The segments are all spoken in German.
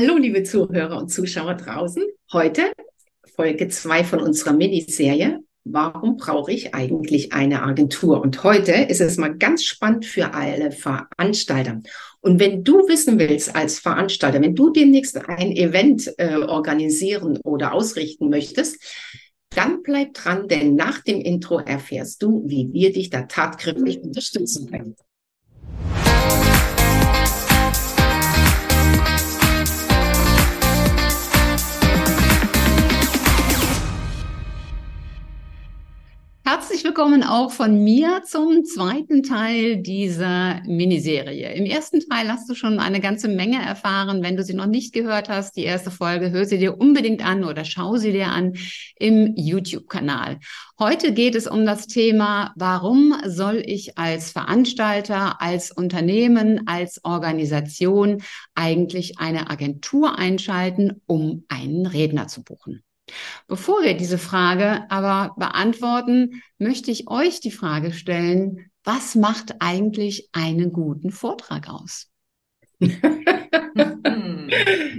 Hallo, liebe Zuhörer und Zuschauer draußen. Heute Folge 2 von unserer Miniserie. Warum brauche ich eigentlich eine Agentur? Und heute ist es mal ganz spannend für alle Veranstalter. Und wenn du wissen willst als Veranstalter, wenn du demnächst ein Event äh, organisieren oder ausrichten möchtest, dann bleib dran, denn nach dem Intro erfährst du, wie wir dich da tatkräftig unterstützen können. Herzlich willkommen auch von mir zum zweiten Teil dieser Miniserie. Im ersten Teil hast du schon eine ganze Menge erfahren. Wenn du sie noch nicht gehört hast, die erste Folge, hör sie dir unbedingt an oder schau sie dir an im YouTube-Kanal. Heute geht es um das Thema, warum soll ich als Veranstalter, als Unternehmen, als Organisation eigentlich eine Agentur einschalten, um einen Redner zu buchen. Bevor wir diese Frage aber beantworten, möchte ich euch die Frage stellen, was macht eigentlich einen guten Vortrag aus?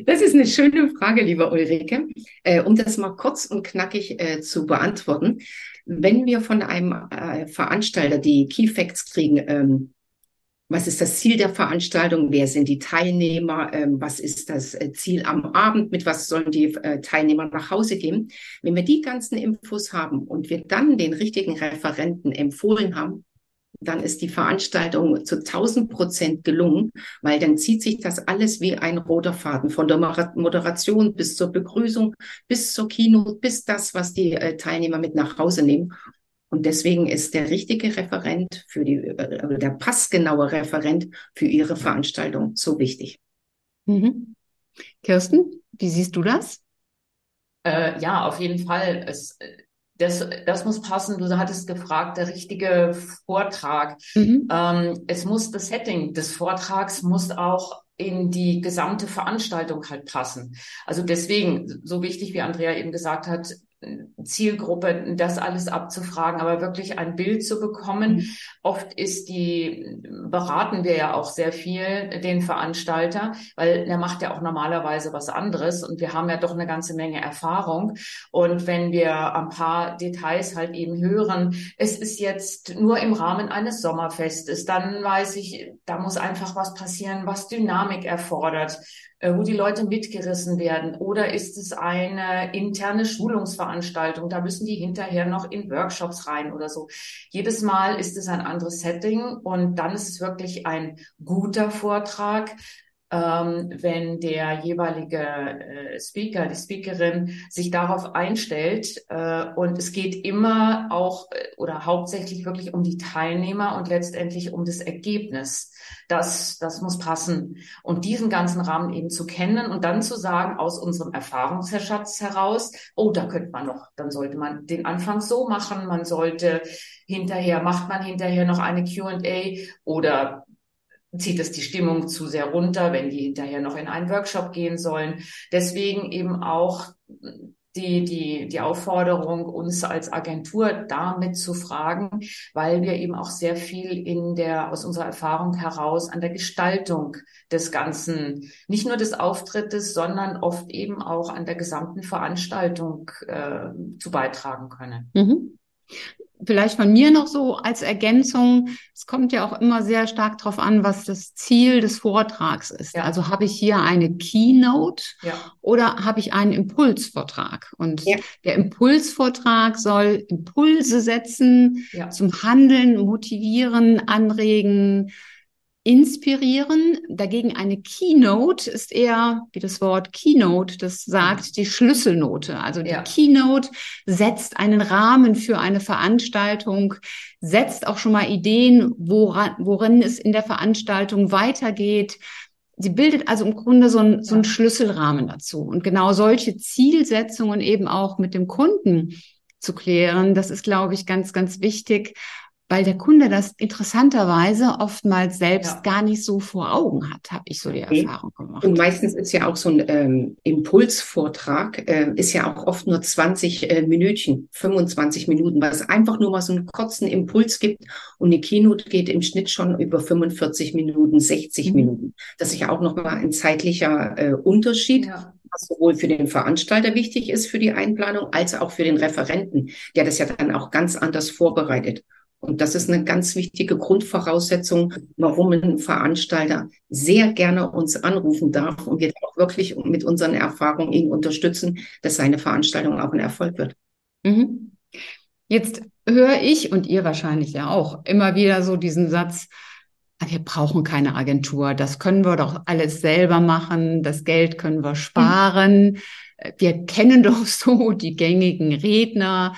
das ist eine schöne Frage, lieber Ulrike. Äh, um das mal kurz und knackig äh, zu beantworten. Wenn wir von einem äh, Veranstalter die Key Facts kriegen, ähm, was ist das Ziel der Veranstaltung? Wer sind die Teilnehmer? Ähm, was ist das äh, Ziel am Abend? Mit was sollen die äh, Teilnehmer nach Hause gehen? Wenn wir die ganzen Infos haben und wir dann den richtigen Referenten empfohlen haben, dann ist die Veranstaltung zu 1000 Prozent gelungen, weil dann zieht sich das alles wie ein roter Faden von der Moderation bis zur Begrüßung, bis zur Keynote, bis das, was die äh, Teilnehmer mit nach Hause nehmen. Und deswegen ist der richtige Referent für die, oder der passgenaue Referent für Ihre Veranstaltung so wichtig. Mhm. Kirsten, wie siehst du das? Äh, ja, auf jeden Fall. Es, das, das muss passen. Du hattest gefragt, der richtige Vortrag. Mhm. Ähm, es muss das Setting des Vortrags muss auch in die gesamte Veranstaltung halt passen. Also deswegen, so wichtig, wie Andrea eben gesagt hat, Zielgruppe, das alles abzufragen, aber wirklich ein Bild zu bekommen. Mhm. Oft ist die, beraten wir ja auch sehr viel den Veranstalter, weil der macht ja auch normalerweise was anderes und wir haben ja doch eine ganze Menge Erfahrung. Und wenn wir ein paar Details halt eben hören, es ist jetzt nur im Rahmen eines Sommerfestes, dann weiß ich, da muss einfach was passieren, was Dynamik erfordert wo die Leute mitgerissen werden? Oder ist es eine interne Schulungsveranstaltung? Da müssen die hinterher noch in Workshops rein oder so. Jedes Mal ist es ein anderes Setting und dann ist es wirklich ein guter Vortrag, ähm, wenn der jeweilige äh, Speaker, die Speakerin sich darauf einstellt. Äh, und es geht immer auch äh, oder hauptsächlich wirklich um die Teilnehmer und letztendlich um das Ergebnis. Das, das muss passen. Und diesen ganzen Rahmen eben zu kennen und dann zu sagen, aus unserem Erfahrungsschatz heraus, oh, da könnte man noch, dann sollte man den Anfang so machen, man sollte hinterher, macht man hinterher noch eine Q&A oder zieht es die Stimmung zu sehr runter, wenn die hinterher noch in einen Workshop gehen sollen. Deswegen eben auch die, die, die Aufforderung, uns als Agentur damit zu fragen, weil wir eben auch sehr viel in der, aus unserer Erfahrung heraus an der Gestaltung des Ganzen, nicht nur des Auftrittes, sondern oft eben auch an der gesamten Veranstaltung äh, zu beitragen können. Mhm. Vielleicht von mir noch so als Ergänzung. Es kommt ja auch immer sehr stark darauf an, was das Ziel des Vortrags ist. Ja. Also habe ich hier eine Keynote ja. oder habe ich einen Impulsvortrag? Und ja. der Impulsvortrag soll Impulse setzen, zum Handeln motivieren, anregen, inspirieren. Dagegen eine Keynote ist eher, wie das Wort Keynote das sagt, die Schlüsselnote. Also die ja. Keynote setzt einen Rahmen für eine Veranstaltung, setzt auch schon mal Ideen, woran, worin es in der Veranstaltung weitergeht. Sie bildet also im Grunde so, ein, so einen Schlüsselrahmen dazu. Und genau solche Zielsetzungen eben auch mit dem Kunden zu klären, das ist, glaube ich, ganz, ganz wichtig, weil der Kunde das interessanterweise oftmals selbst ja. gar nicht so vor Augen hat, habe ich so die okay. Erfahrung gemacht. Und meistens ist ja auch so ein ähm, Impulsvortrag, äh, ist ja auch oft nur 20 äh, Minütchen, 25 Minuten, weil es einfach nur mal so einen kurzen Impuls gibt und eine Keynote geht im Schnitt schon über 45 Minuten, 60 mhm. Minuten. Das ist ja auch nochmal ein zeitlicher äh, Unterschied. Ja was sowohl für den Veranstalter wichtig ist für die Einplanung, als auch für den Referenten, der das ja dann auch ganz anders vorbereitet. Und das ist eine ganz wichtige Grundvoraussetzung, warum ein Veranstalter sehr gerne uns anrufen darf und wir auch wirklich mit unseren Erfahrungen ihn unterstützen, dass seine Veranstaltung auch ein Erfolg wird. Mhm. Jetzt höre ich und ihr wahrscheinlich ja auch immer wieder so diesen Satz, ah, wir brauchen keine Agentur, das können wir doch alles selber machen, das Geld können wir sparen. Mhm. Wir kennen doch so die gängigen Redner,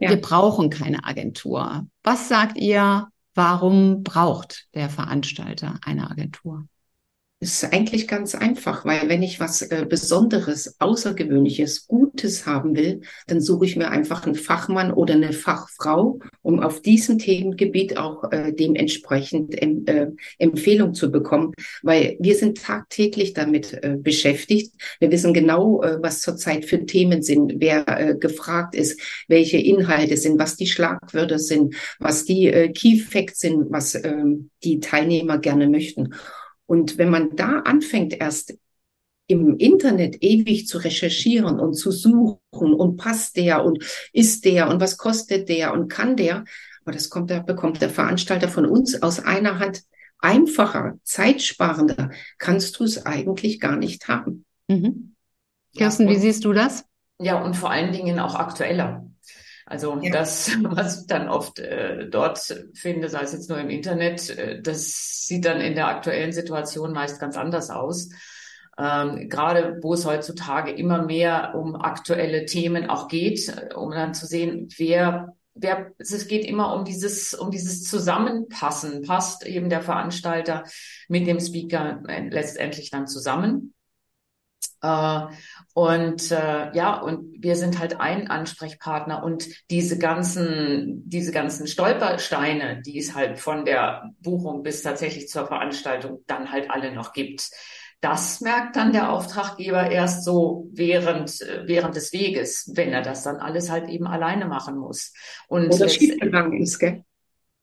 ja. wir brauchen keine Agentur. Was sagt ihr, warum braucht der Veranstalter eine Agentur? Ist eigentlich ganz einfach, weil wenn ich was äh, Besonderes, Außergewöhnliches, Gutes haben will, dann suche ich mir einfach einen Fachmann oder eine Fachfrau, um auf diesem Themengebiet auch äh, dementsprechend em, äh, Empfehlung zu bekommen, weil wir sind tagtäglich damit äh, beschäftigt. Wir wissen genau, äh, was zurzeit für Themen sind, wer äh, gefragt ist, welche Inhalte sind, was die Schlagwörter sind, was die äh, Key Facts sind, was äh, die Teilnehmer gerne möchten. Und wenn man da anfängt, erst im Internet ewig zu recherchieren und zu suchen und passt der und ist der und was kostet der und kann der, aber das kommt, da bekommt der Veranstalter von uns aus einer Hand einfacher, zeitsparender, kannst du es eigentlich gar nicht haben. Mhm. Kirsten, ja, wie siehst du das? Ja, und vor allen Dingen auch aktueller. Also ja. das, was ich dann oft äh, dort finde, sei es jetzt nur im Internet, äh, das sieht dann in der aktuellen Situation meist ganz anders aus. Ähm, gerade wo es heutzutage immer mehr um aktuelle Themen auch geht, äh, um dann zu sehen, wer wer, es geht immer um dieses, um dieses Zusammenpassen. Passt eben der Veranstalter mit dem Speaker äh, letztendlich dann zusammen? Äh, und äh, ja, und wir sind halt ein Ansprechpartner und diese ganzen, diese ganzen Stolpersteine, die es halt von der Buchung bis tatsächlich zur Veranstaltung dann halt alle noch gibt. Das merkt dann der Auftraggeber erst so während, während des Weges, wenn er das dann alles halt eben alleine machen muss. Und Oder schiefgegangen ist, gell?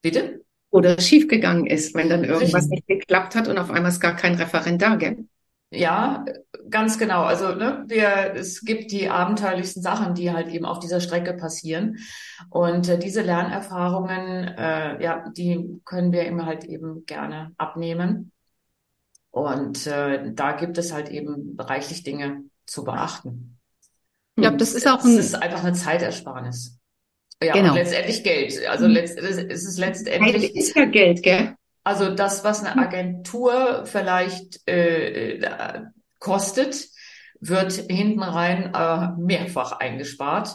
Bitte? Oder schiefgegangen ist, wenn dann irgendwas nicht geklappt hat und auf einmal ist gar kein Referent da, gell? Ja, ganz genau. Also ne, wir, es gibt die abenteuerlichsten Sachen, die halt eben auf dieser Strecke passieren. Und äh, diese Lernerfahrungen, äh, ja, die können wir immer halt eben gerne abnehmen. Und äh, da gibt es halt eben reichlich Dinge zu beachten. Ich glaube, das ist auch ein... Es ist einfach eine Zeitersparnis. Ja, genau. und letztendlich Geld. Also letzt, es ist letztendlich... Zeit ist ja Geld, gell? Also das, was eine. Agentur vielleicht äh, äh, kostet, wird hinten rein äh, mehrfach eingespart.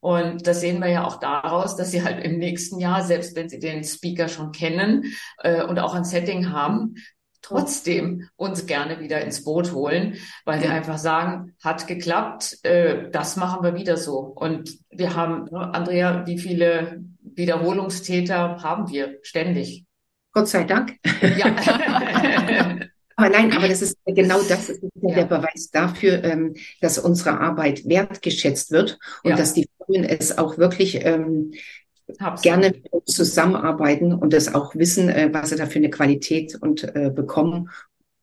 Und das sehen wir ja auch daraus, dass sie halt im nächsten Jahr, selbst wenn sie den Speaker schon kennen äh, und auch ein Setting haben, trotzdem uns gerne wieder ins Boot holen, weil ja. die einfach sagen, hat geklappt, äh, das machen wir wieder so. Und wir haben, Andrea, wie viele Wiederholungstäter haben wir ständig? Gott sei Dank. Ja. aber nein, aber das ist genau das ist ja. der Beweis dafür, ähm, dass unsere Arbeit wertgeschätzt wird und ja. dass die Firmen es auch wirklich ähm, gerne mit uns zusammenarbeiten und das auch wissen, äh, was sie da für eine Qualität und äh, bekommen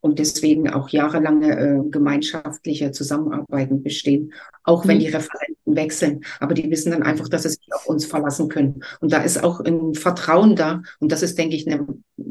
und deswegen auch jahrelange äh, gemeinschaftliche Zusammenarbeiten bestehen, auch wenn mhm. die Referenten wechseln. Aber die wissen dann einfach, dass sie sich auf uns verlassen können. Und da ist auch ein Vertrauen da. Und das ist, denke ich, eine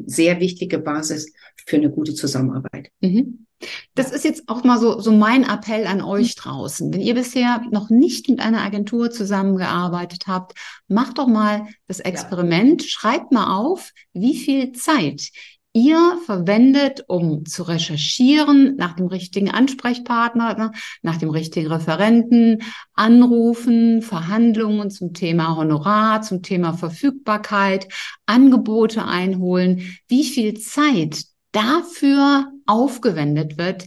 sehr wichtige Basis für eine gute Zusammenarbeit. Mhm. Das ist jetzt auch mal so, so mein Appell an euch draußen. Wenn ihr bisher noch nicht mit einer Agentur zusammengearbeitet habt, macht doch mal das Experiment, ja. schreibt mal auf, wie viel Zeit ihr verwendet, um zu recherchieren nach dem richtigen Ansprechpartner, ne, nach dem richtigen Referenten, anrufen, Verhandlungen zum Thema Honorar, zum Thema Verfügbarkeit, Angebote einholen, wie viel Zeit dafür aufgewendet wird.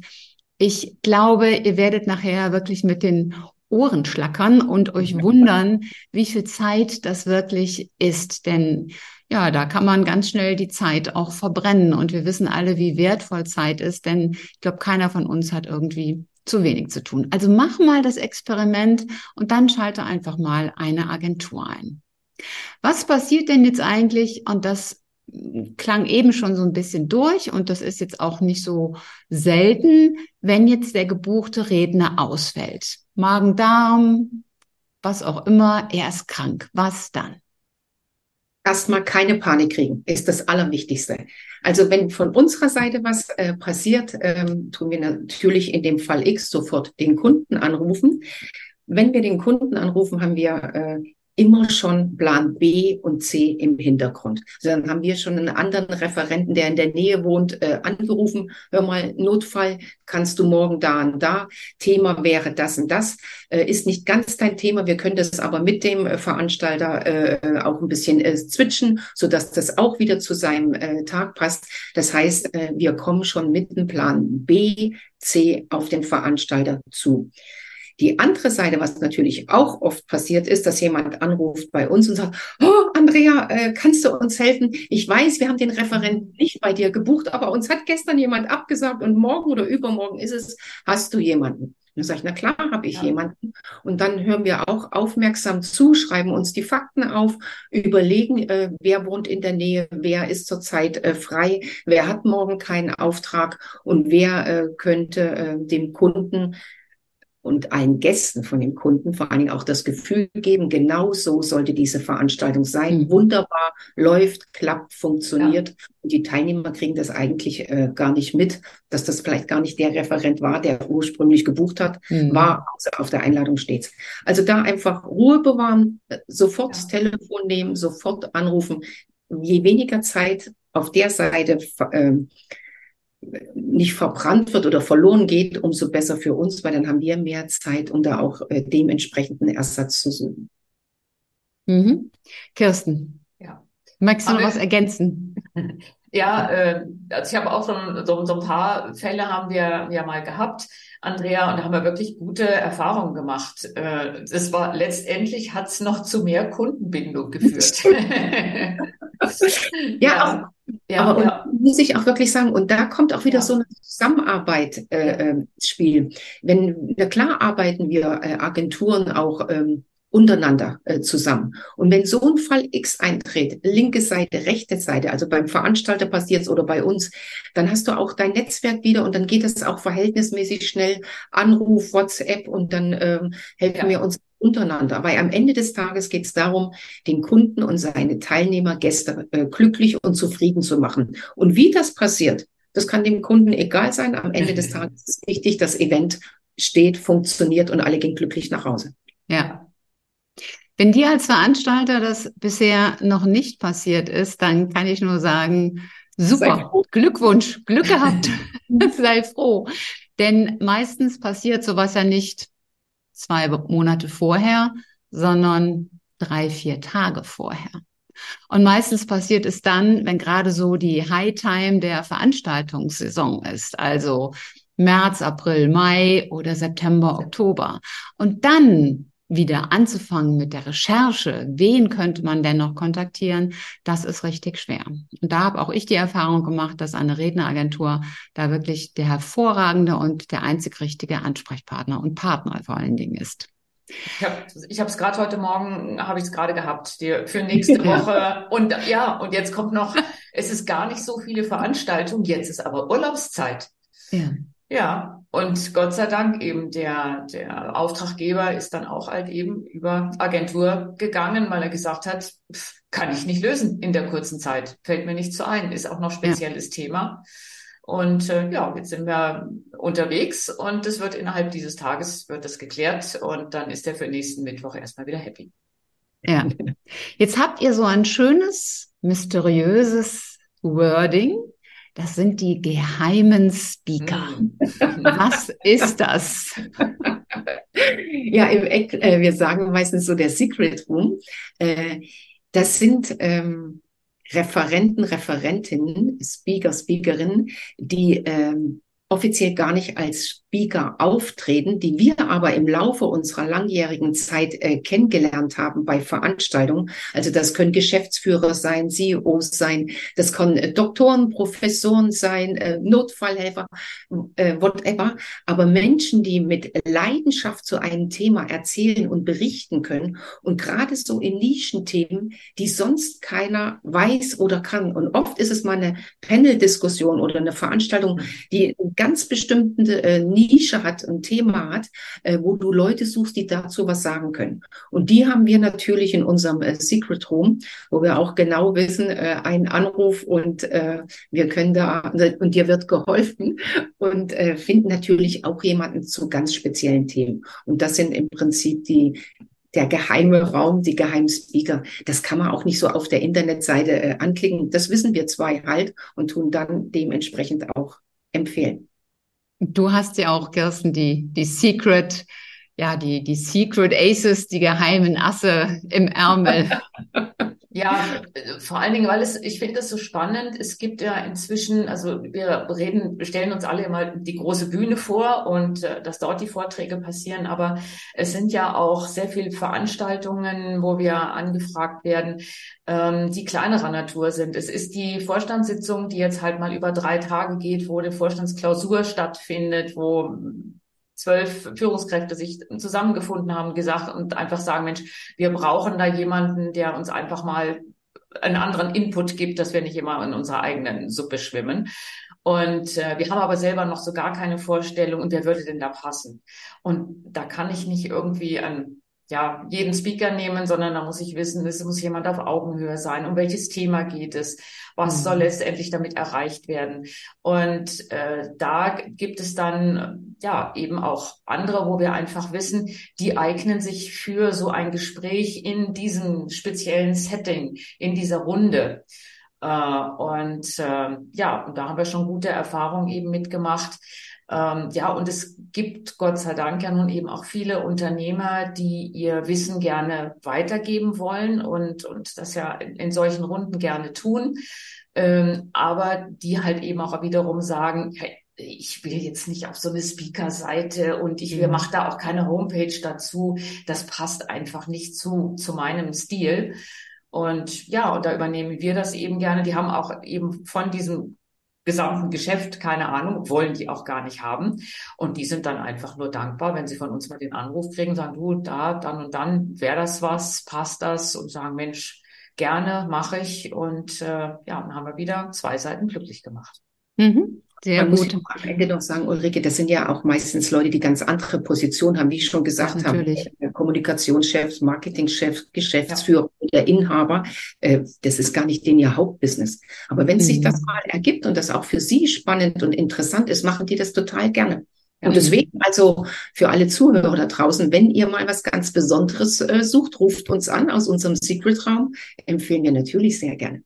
Ich glaube, ihr werdet nachher wirklich mit den Ohren schlackern und euch wundern, wie viel Zeit das wirklich ist. Denn ja, da kann man ganz schnell die Zeit auch verbrennen. Und wir wissen alle, wie wertvoll Zeit ist, denn ich glaube, keiner von uns hat irgendwie zu wenig zu tun. Also mach mal das Experiment und dann schalte einfach mal eine Agentur ein. Was passiert denn jetzt eigentlich? Und das klang eben schon so ein bisschen durch und das ist jetzt auch nicht so selten, wenn jetzt der gebuchte Redner ausfällt. Magen-Darm, was auch immer, er ist krank. Was dann? Erstmal keine Panik kriegen, ist das Allerwichtigste. Also wenn von unserer Seite was äh, passiert, ähm, tun wir natürlich in dem Fall X sofort den Kunden anrufen. Wenn wir den Kunden anrufen, haben wir äh, immer schon Plan B und C im Hintergrund. Also dann haben wir schon einen anderen Referenten, der in der Nähe wohnt, äh, angerufen. Hör mal, Notfall, kannst du morgen da und da. Thema wäre das und das. Äh, ist nicht ganz dein Thema. Wir können das aber mit dem äh, Veranstalter äh, auch ein bisschen äh, switchen, so dass das auch wieder zu seinem äh, Tag passt. Das heißt, äh, wir kommen schon mit dem Plan B, C auf den Veranstalter zu. Die andere Seite, was natürlich auch oft passiert ist, dass jemand anruft bei uns und sagt, oh, Andrea, äh, kannst du uns helfen? Ich weiß, wir haben den Referenten nicht bei dir gebucht, aber uns hat gestern jemand abgesagt und morgen oder übermorgen ist es, hast du jemanden? Dann sage ich, na klar, habe ich ja. jemanden. Und dann hören wir auch aufmerksam zu, schreiben uns die Fakten auf, überlegen, äh, wer wohnt in der Nähe, wer ist zurzeit äh, frei, wer hat morgen keinen Auftrag und wer äh, könnte äh, dem Kunden und allen Gästen von den Kunden vor allen Dingen auch das Gefühl geben, genau so sollte diese Veranstaltung sein. Mhm. Wunderbar, läuft, klappt, funktioniert. Ja. Und die Teilnehmer kriegen das eigentlich äh, gar nicht mit, dass das vielleicht gar nicht der Referent war, der ursprünglich gebucht hat, mhm. war also auf der Einladung stets. Also da einfach Ruhe bewahren, sofort ja. das Telefon nehmen, sofort anrufen. Je weniger Zeit auf der Seite äh, nicht verbrannt wird oder verloren geht, umso besser für uns, weil dann haben wir mehr Zeit, um da auch äh, dementsprechenden Ersatz zu suchen. Mhm. Kirsten, ja. magst du noch was ergänzen? Ja, äh, also ich habe auch so, so, so ein paar Fälle haben wir ja mal gehabt, Andrea, und da haben wir wirklich gute Erfahrungen gemacht. Äh, das war letztendlich hat es noch zu mehr Kundenbindung geführt. ja, ja, auch ja, aber ja. Muss ich auch wirklich sagen, und da kommt auch wieder ja. so eine Zusammenarbeit äh, ins Spiel. Wenn, na klar arbeiten wir äh, Agenturen auch ähm, untereinander äh, zusammen. Und wenn so ein Fall X eintritt, linke Seite, rechte Seite, also beim Veranstalter passiert es oder bei uns, dann hast du auch dein Netzwerk wieder und dann geht es auch verhältnismäßig schnell. Anruf, WhatsApp und dann ähm, helfen wir uns untereinander. Weil am Ende des Tages geht es darum, den Kunden und seine Teilnehmer, Gäste äh, glücklich und zufrieden zu machen. Und wie das passiert, das kann dem Kunden egal sein. Am Ende des Tages ist wichtig, das Event steht, funktioniert und alle gehen glücklich nach Hause. Ja. Wenn dir als Veranstalter das bisher noch nicht passiert ist, dann kann ich nur sagen, super, Glückwunsch, Glück gehabt, sei froh. Denn meistens passiert sowas ja nicht zwei Monate vorher, sondern drei, vier Tage vorher. Und meistens passiert es dann, wenn gerade so die High Time der Veranstaltungssaison ist, also März, April, Mai oder September, Oktober. Und dann wieder anzufangen mit der Recherche, wen könnte man denn noch kontaktieren, das ist richtig schwer. Und da habe auch ich die Erfahrung gemacht, dass eine Redneragentur da wirklich der hervorragende und der einzig richtige Ansprechpartner und Partner vor allen Dingen ist. Ich habe es gerade heute Morgen, habe ich es gerade gehabt, die, für nächste Woche. Und ja, und jetzt kommt noch, es ist gar nicht so viele Veranstaltungen, jetzt ist aber Urlaubszeit. Ja. Ja, und Gott sei Dank eben der, der Auftraggeber ist dann auch halt eben über Agentur gegangen, weil er gesagt hat, kann ich nicht lösen in der kurzen Zeit, fällt mir nicht so ein, ist auch noch spezielles ja. Thema. Und äh, ja, jetzt sind wir unterwegs und es wird innerhalb dieses Tages wird das geklärt und dann ist er für nächsten Mittwoch erstmal wieder happy. Ja. Jetzt habt ihr so ein schönes, mysteriöses Wording das sind die geheimen Speaker. Hm. Was ist das? Ja, im Eck, äh, wir sagen meistens so der Secret Room. Äh, das sind ähm, Referenten, Referentinnen, Speaker, Speakerinnen, die ähm, offiziell gar nicht als Speaker auftreten, die wir aber im Laufe unserer langjährigen Zeit äh, kennengelernt haben bei Veranstaltungen. Also das können Geschäftsführer sein, CEOs sein, das können äh, Doktoren, Professoren sein, äh, Notfallhelfer, äh, whatever. Aber Menschen, die mit Leidenschaft zu einem Thema erzählen und berichten können und gerade so in Nischenthemen, die sonst keiner weiß oder kann. Und oft ist es mal eine Panel-Diskussion oder eine Veranstaltung, die ganz bestimmte äh, Nische hat, ein Thema hat, äh, wo du Leute suchst, die dazu was sagen können. Und die haben wir natürlich in unserem äh, Secret Room, wo wir auch genau wissen, äh, ein Anruf und äh, wir können da, und dir wird geholfen und äh, finden natürlich auch jemanden zu ganz speziellen Themen. Und das sind im Prinzip die, der geheime Raum, die geheimen Speaker. Das kann man auch nicht so auf der Internetseite äh, anklicken. Das wissen wir zwei halt und tun dann dementsprechend auch empfehlen. Du hast ja auch, Kirsten, die, die Secret, ja, die, die Secret Aces, die geheimen Asse im Ärmel. Ja, vor allen Dingen, weil es, ich finde das so spannend. Es gibt ja inzwischen, also wir reden, stellen uns alle immer die große Bühne vor und äh, dass dort die Vorträge passieren. Aber es sind ja auch sehr viele Veranstaltungen, wo wir angefragt werden, ähm, die kleinerer Natur sind. Es ist die Vorstandssitzung, die jetzt halt mal über drei Tage geht, wo eine Vorstandsklausur stattfindet, wo zwölf Führungskräfte sich zusammengefunden haben, gesagt und einfach sagen, Mensch, wir brauchen da jemanden, der uns einfach mal einen anderen Input gibt, dass wir nicht immer in unserer eigenen Suppe schwimmen. Und äh, wir haben aber selber noch so gar keine Vorstellung, und wer würde denn da passen? Und da kann ich nicht irgendwie an ja, jeden Speaker nehmen, sondern da muss ich wissen, es muss jemand auf Augenhöhe sein. Um welches Thema geht es? Was mhm. soll letztendlich damit erreicht werden? Und äh, da gibt es dann ja eben auch andere, wo wir einfach wissen, die eignen sich für so ein Gespräch in diesem speziellen Setting, in dieser Runde. Äh, und äh, ja, und da haben wir schon gute Erfahrungen eben mitgemacht. Ähm, ja, und es gibt Gott sei Dank ja nun eben auch viele Unternehmer, die ihr Wissen gerne weitergeben wollen und, und das ja in, in solchen Runden gerne tun. Ähm, aber die halt eben auch wiederum sagen, hey, ich will jetzt nicht auf so eine Speaker-Seite und ich mhm. mache da auch keine Homepage dazu. Das passt einfach nicht zu, zu meinem Stil. Und ja, und da übernehmen wir das eben gerne. Die haben auch eben von diesem gesamten Geschäft keine Ahnung, wollen die auch gar nicht haben. Und die sind dann einfach nur dankbar, wenn sie von uns mal den Anruf kriegen, sagen, du, da, dann und dann, wäre das was, passt das? Und sagen, Mensch, gerne, mache ich. Und äh, ja, dann haben wir wieder zwei Seiten glücklich gemacht. Mhm. Sehr Man gut. Muss am Ende noch sagen, Ulrike, das sind ja auch meistens Leute, die ganz andere Positionen haben, wie ich schon gesagt habe. Äh, Kommunikationschefs, Marketingchefs, Geschäftsführer, ja. der Inhaber. Äh, das ist gar nicht den ihr Hauptbusiness. Aber wenn mhm. sich das mal ergibt und das auch für Sie spannend und interessant ist, machen die das total gerne. Ja. Und deswegen also für alle Zuhörer da draußen, wenn ihr mal was ganz Besonderes äh, sucht, ruft uns an aus unserem Secret Raum. Empfehlen wir natürlich sehr gerne.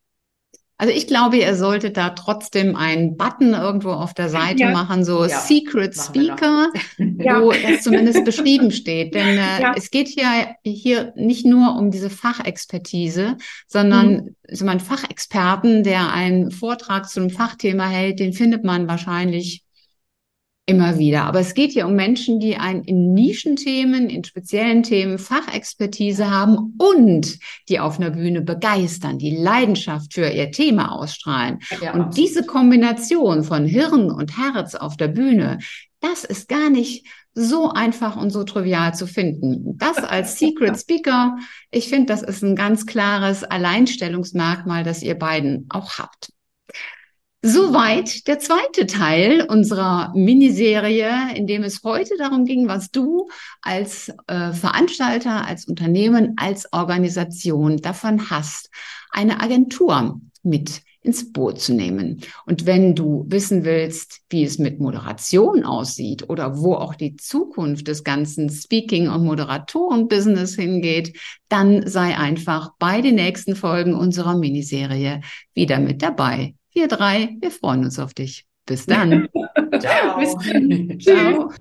Also ich glaube, ihr solltet da trotzdem einen Button irgendwo auf der Seite ja. machen, so ja. Secret Speaker, wo das zumindest beschrieben steht. Denn äh, ja. es geht ja hier nicht nur um diese Fachexpertise, sondern mhm. so ein Fachexperten, der einen Vortrag zu einem Fachthema hält, den findet man wahrscheinlich Immer wieder. Aber es geht hier um Menschen, die ein, in Nischenthemen, in speziellen Themen Fachexpertise haben und die auf einer Bühne begeistern, die Leidenschaft für ihr Thema ausstrahlen. Ja, und absolut. diese Kombination von Hirn und Herz auf der Bühne, das ist gar nicht so einfach und so trivial zu finden. Das als Secret Speaker, ich finde, das ist ein ganz klares Alleinstellungsmerkmal, das ihr beiden auch habt. Soweit der zweite Teil unserer Miniserie, in dem es heute darum ging, was du als äh, Veranstalter, als Unternehmen, als Organisation davon hast, eine Agentur mit ins Boot zu nehmen. Und wenn du wissen willst, wie es mit Moderation aussieht oder wo auch die Zukunft des ganzen Speaking- und Moderatoren-Business hingeht, dann sei einfach bei den nächsten Folgen unserer Miniserie wieder mit dabei. Wir drei, wir freuen uns auf dich. Bis dann. Ciao. Bis dann. Ciao.